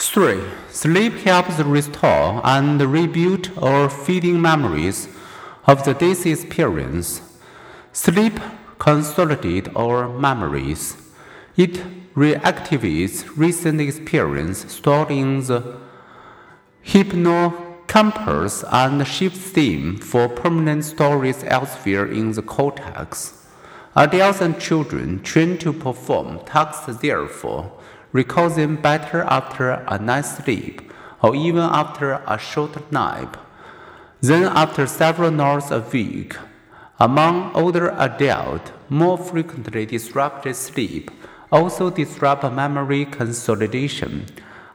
3. Sleep helps restore and rebuild our fleeting memories of the day's experience. Sleep consolidates our memories. It reactivates recent experience stored in the hippocampus and shifts them for permanent storage elsewhere in the cortex. Adults and children trained to perform tasks therefore recall them better after a night's sleep or even after a short nap Then, after several hours a week. Among older adults, more frequently disrupted sleep also disrupt memory consolidation.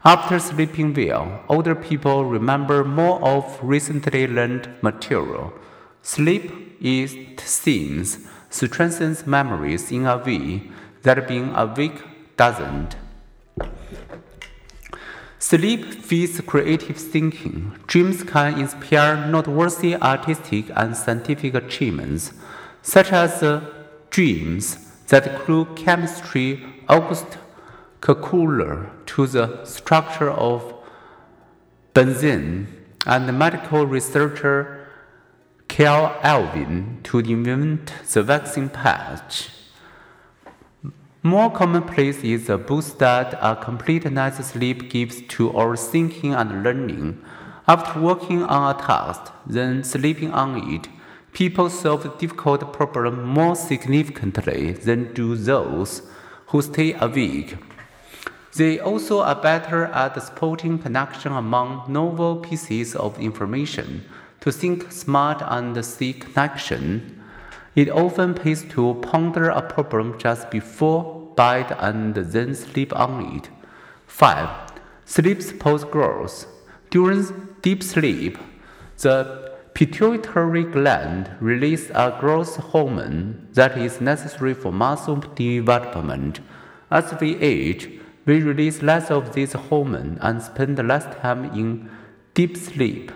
After sleeping well, older people remember more of recently learned material. Sleep, it seems, strengthens memories in a way that being awake doesn't. Sleep feeds creative thinking. Dreams can inspire noteworthy artistic and scientific achievements, such as uh, dreams that clue chemistry August Kekulé to the structure of benzene and medical researcher Carl Alvarez to invent the vaccine patch. More commonplace is the boost that a complete night's sleep gives to our thinking and learning. After working on a task, then sleeping on it, people solve difficult problems more significantly than do those who stay awake. They also are better at spotting connection among novel pieces of information to think smart and see connection. It often pays to ponder a problem just before bed and then sleep on it. 5. Sleep supports growth. During deep sleep, the pituitary gland releases a growth hormone that is necessary for muscle development. As we age, we release less of this hormone and spend less time in deep sleep.